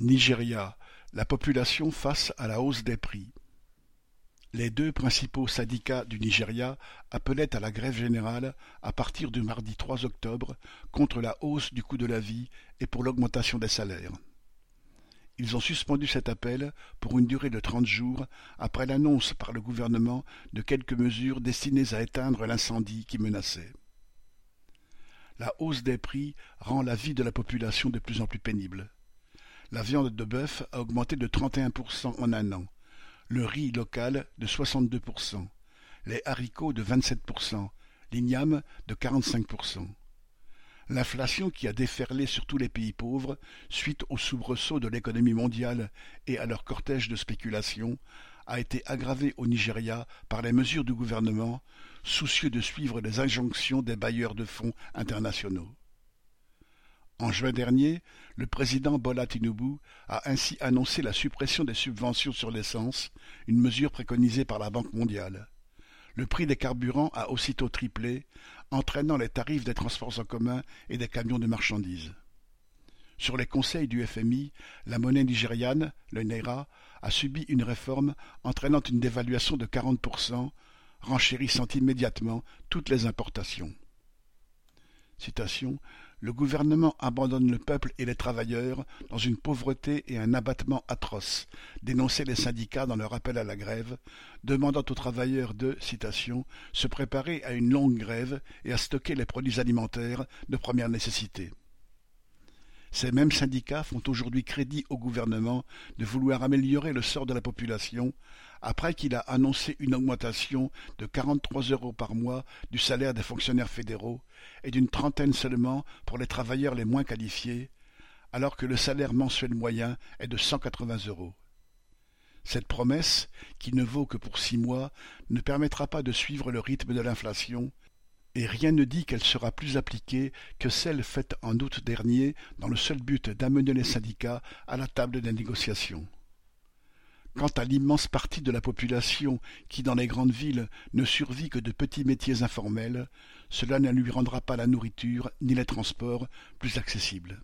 Nigeria, la population face à la hausse des prix. Les deux principaux syndicats du Nigeria appelaient à la grève générale à partir du mardi 3 octobre contre la hausse du coût de la vie et pour l'augmentation des salaires. Ils ont suspendu cet appel pour une durée de trente jours après l'annonce par le gouvernement de quelques mesures destinées à éteindre l'incendie qui menaçait. La hausse des prix rend la vie de la population de plus en plus pénible. La viande de bœuf a augmenté de 31% en un an, le riz local de 62%, les haricots de 27%, l'igname de 45%. L'inflation qui a déferlé sur tous les pays pauvres, suite au soubresaut de l'économie mondiale et à leur cortège de spéculation, a été aggravée au Nigeria par les mesures du gouvernement, soucieux de suivre les injonctions des bailleurs de fonds internationaux. En juin dernier, le président Bola Tinubu a ainsi annoncé la suppression des subventions sur l'essence, une mesure préconisée par la Banque mondiale. Le prix des carburants a aussitôt triplé, entraînant les tarifs des transports en commun et des camions de marchandises. Sur les conseils du FMI, la monnaie nigériane, le Naira, a subi une réforme entraînant une dévaluation de 40%, renchérissant immédiatement toutes les importations. Le gouvernement abandonne le peuple et les travailleurs dans une pauvreté et un abattement atroces, dénonçaient les syndicats dans leur appel à la grève, demandant aux travailleurs de citation, se préparer à une longue grève et à stocker les produits alimentaires de première nécessité. Ces mêmes syndicats font aujourd'hui crédit au gouvernement de vouloir améliorer le sort de la population après qu'il a annoncé une augmentation de 43 euros par mois du salaire des fonctionnaires fédéraux et d'une trentaine seulement pour les travailleurs les moins qualifiés, alors que le salaire mensuel moyen est de 180 euros. Cette promesse, qui ne vaut que pour six mois, ne permettra pas de suivre le rythme de l'inflation, et rien ne dit qu'elle sera plus appliquée que celle faite en août dernier dans le seul but d'amener les syndicats à la table des négociations. Quant à l'immense partie de la population qui, dans les grandes villes, ne survit que de petits métiers informels, cela ne lui rendra pas la nourriture ni les transports plus accessibles.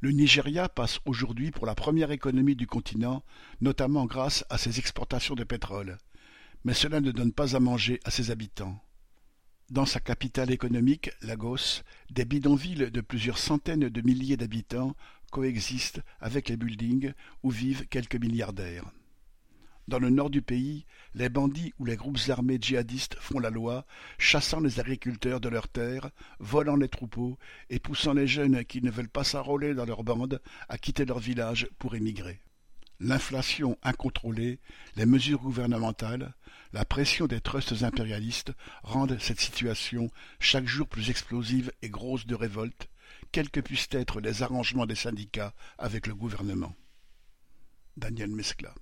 Le Nigeria passe aujourd'hui pour la première économie du continent, notamment grâce à ses exportations de pétrole. Mais cela ne donne pas à manger à ses habitants. Dans sa capitale économique, Lagos, des bidonvilles de plusieurs centaines de milliers d'habitants coexistent avec les buildings où vivent quelques milliardaires. Dans le nord du pays, les bandits ou les groupes armés djihadistes font la loi, chassant les agriculteurs de leurs terres, volant les troupeaux et poussant les jeunes qui ne veulent pas s'enrôler dans leurs bandes à quitter leur village pour émigrer. L'inflation incontrôlée, les mesures gouvernementales, la pression des trusts impérialistes rendent cette situation chaque jour plus explosive et grosse de révolte, quels que puissent être les arrangements des syndicats avec le gouvernement. Daniel Mescla